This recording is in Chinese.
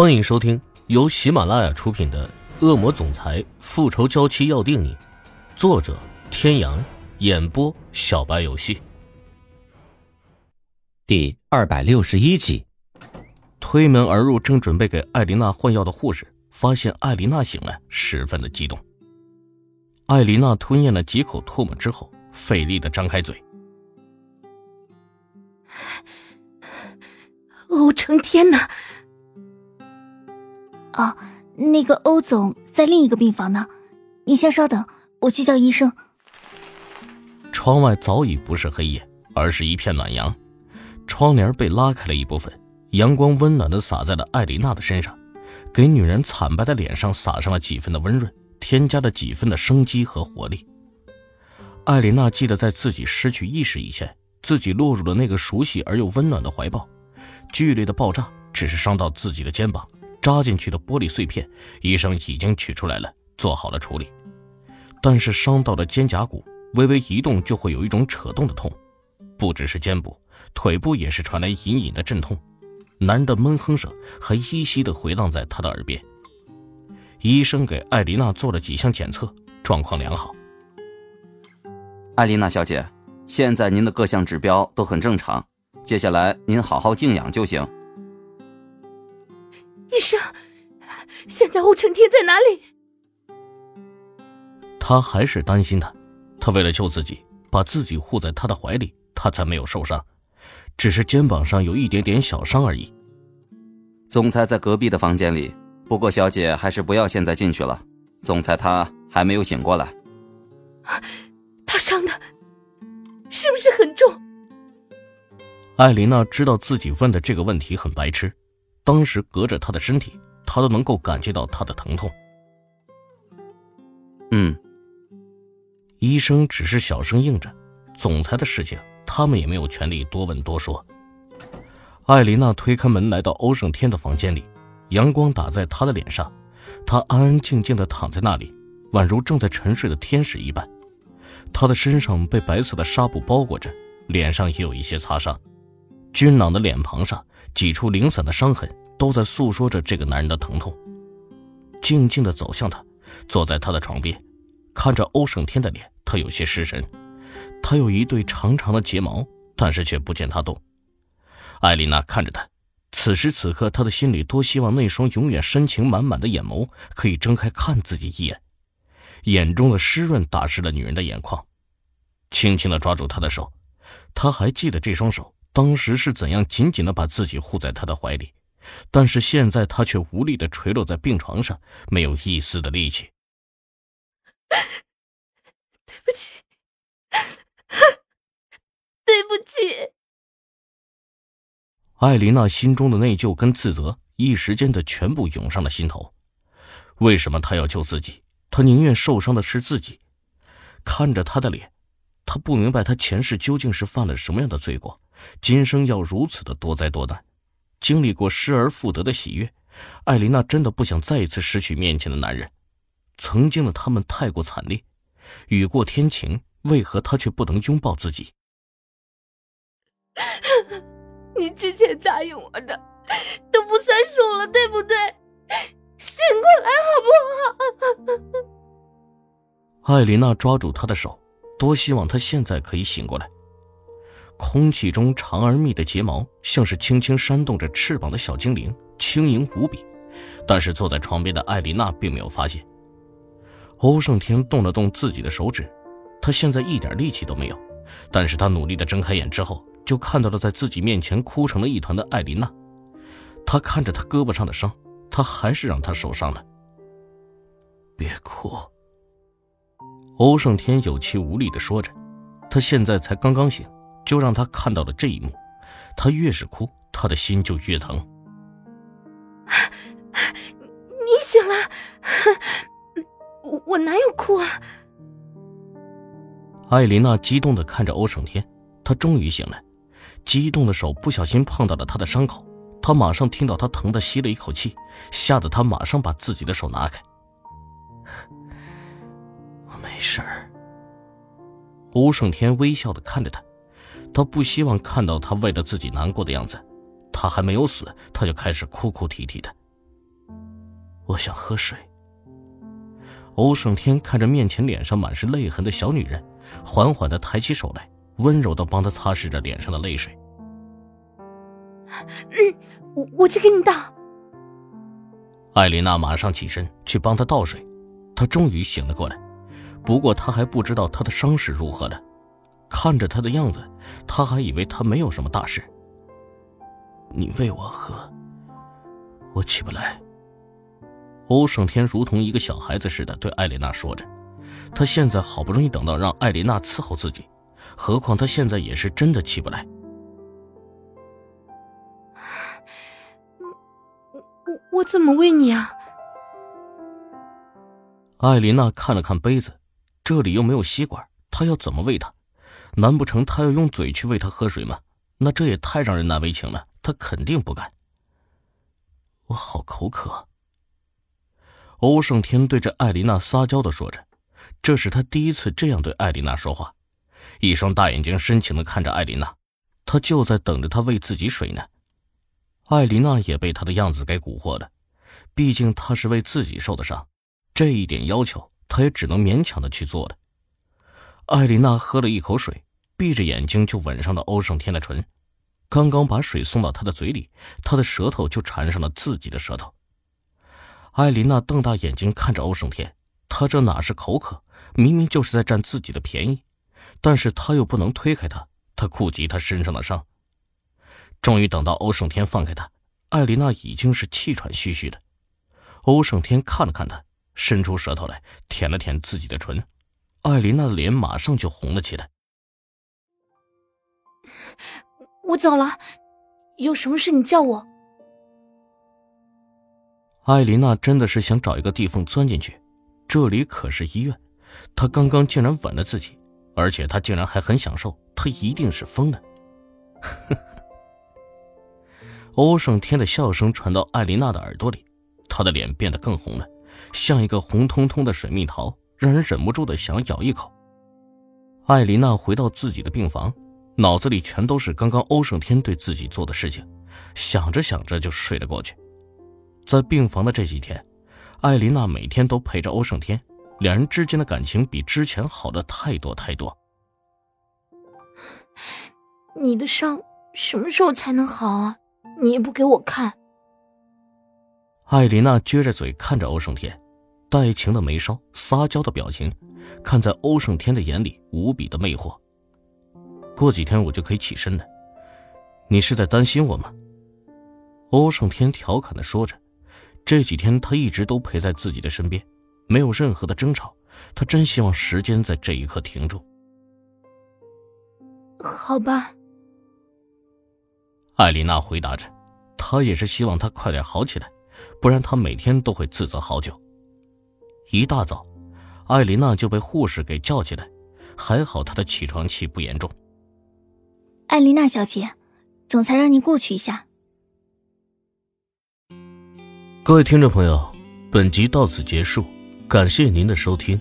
欢迎收听由喜马拉雅出品的《恶魔总裁复仇娇妻要定你》，作者：天阳，演播：小白游戏。第二百六十一集，推门而入，正准备给艾琳娜换药的护士发现艾琳娜醒来，十分的激动。艾琳娜吞咽了几口唾沫之后，费力的张开嘴：“欧成天哪！”啊，那个欧总在另一个病房呢，你先稍等，我去叫医生。窗外早已不是黑夜，而是一片暖阳，窗帘被拉开了一部分，阳光温暖的洒在了艾琳娜的身上，给女人惨白的脸上洒上了几分的温润，添加了几分的生机和活力。艾琳娜记得在自己失去意识以前，自己落入了那个熟悉而又温暖的怀抱，剧烈的爆炸只是伤到自己的肩膀。扎进去的玻璃碎片，医生已经取出来了，做好了处理。但是伤到了肩胛骨，微微一动就会有一种扯动的痛，不只是肩部，腿部也是传来隐隐的阵痛。男的闷哼声还依稀的回荡在他的耳边。医生给艾琳娜做了几项检测，状况良好。艾琳娜小姐，现在您的各项指标都很正常，接下来您好好静养就行。医生，现在欧成天在哪里？他还是担心他，他为了救自己，把自己护在他的怀里，他才没有受伤，只是肩膀上有一点点小伤而已。总裁在隔壁的房间里，不过小姐还是不要现在进去了，总裁他还没有醒过来。他伤的，是不是很重？艾琳娜知道自己问的这个问题很白痴。当时隔着他的身体，他都能够感觉到他的疼痛。嗯，医生只是小声应着。总裁的事情，他们也没有权利多问多说。艾琳娜推开门，来到欧胜天的房间里，阳光打在他的脸上，他安安静静的躺在那里，宛如正在沉睡的天使一般。他的身上被白色的纱布包裹着，脸上也有一些擦伤，俊朗的脸庞上。几处零散的伤痕都在诉说着这个男人的疼痛。静静的走向他，坐在他的床边，看着欧胜天的脸，他有些失神。他有一对长长的睫毛，但是却不见他动。艾丽娜看着他，此时此刻，他的心里多希望那双永远深情满满的眼眸可以睁开看自己一眼。眼中的湿润打湿了女人的眼眶，轻轻的抓住他的手，他还记得这双手。当时是怎样紧紧的把自己护在他的怀里，但是现在他却无力的垂落在病床上，没有一丝的力气。对不起，对不起。艾琳娜心中的内疚跟自责一时间的全部涌上了心头。为什么他要救自己？他宁愿受伤的是自己。看着他的脸，他不明白他前世究竟是犯了什么样的罪过。今生要如此的多灾多难，经历过失而复得的喜悦，艾琳娜真的不想再一次失去面前的男人。曾经的他们太过惨烈，雨过天晴，为何他却不能拥抱自己？你之前答应我的都不算数了，对不对？醒过来好不好？艾琳娜抓住他的手，多希望他现在可以醒过来。空气中长而密的睫毛，像是轻轻扇动着翅膀的小精灵，轻盈无比。但是坐在床边的艾琳娜并没有发现。欧胜天动了动自己的手指，他现在一点力气都没有。但是他努力的睁开眼之后，就看到了在自己面前哭成了一团的艾琳娜。他看着他胳膊上的伤，他还是让他受伤了。别哭。欧胜天有气无力的说着，他现在才刚刚醒。就让他看到了这一幕，他越是哭，他的心就越疼。你醒了，我我哪有哭啊？艾琳娜激动的看着欧胜天，他终于醒来，激动的手不小心碰到了他的伤口，他马上听到他疼的吸了一口气，吓得他马上把自己的手拿开。我没事儿。欧胜天微笑的看着他。他不希望看到他为了自己难过的样子，他还没有死，他就开始哭哭啼啼的。我想喝水。欧胜天看着面前脸上满是泪痕的小女人，缓缓的抬起手来，温柔的帮她擦拭着脸上的泪水。嗯，我我去给你倒。艾琳娜马上起身去帮他倒水，她终于醒了过来，不过她还不知道他的伤势如何了。看着他的样子，他还以为他没有什么大事。你喂我喝，我起不来。欧胜天如同一个小孩子似的对艾琳娜说着，他现在好不容易等到让艾琳娜伺候自己，何况他现在也是真的起不来。我我我怎么喂你啊？艾琳娜看了看杯子，这里又没有吸管，她要怎么喂他？难不成他要用嘴去喂他喝水吗？那这也太让人难为情了，他肯定不干。我好口渴。欧胜天对着艾琳娜撒娇的说着，这是他第一次这样对艾琳娜说话，一双大眼睛深情的看着艾琳娜，他就在等着他喂自己水呢。艾琳娜也被他的样子给蛊惑了，毕竟他是为自己受的伤，这一点要求他也只能勉强的去做了。艾琳娜喝了一口水，闭着眼睛就吻上了欧胜天的唇。刚刚把水送到他的嘴里，他的舌头就缠上了自己的舌头。艾琳娜瞪大眼睛看着欧胜天，他这哪是口渴，明明就是在占自己的便宜，但是他又不能推开他，他顾及他身上的伤。终于等到欧胜天放开他，艾琳娜已经是气喘吁吁的。欧胜天看了看他，伸出舌头来舔了舔自己的唇。艾琳娜的脸马上就红了起来。我走了，有什么事你叫我。艾琳娜真的是想找一个地缝钻进去，这里可是医院，她刚刚竟然吻了自己，而且她竟然还很享受，她一定是疯了。欧胜天的笑声传到艾琳娜的耳朵里，她的脸变得更红了，像一个红彤彤的水蜜桃。让人忍不住的想咬一口。艾琳娜回到自己的病房，脑子里全都是刚刚欧胜天对自己做的事情，想着想着就睡了过去。在病房的这几天，艾琳娜每天都陪着欧胜天，两人之间的感情比之前好的太多太多。你的伤什么时候才能好啊？你也不给我看。艾琳娜撅着嘴看着欧胜天。带情的眉梢，撒娇的表情，看在欧胜天的眼里无比的魅惑。过几天我就可以起身了，你是在担心我吗？欧胜天调侃的说着。这几天他一直都陪在自己的身边，没有任何的争吵。他真希望时间在这一刻停住。好吧。艾琳娜回答着，她也是希望他快点好起来，不然她每天都会自责好久。一大早，艾琳娜就被护士给叫起来，还好她的起床气不严重。艾琳娜小姐，总裁让您过去一下。各位听众朋友，本集到此结束，感谢您的收听。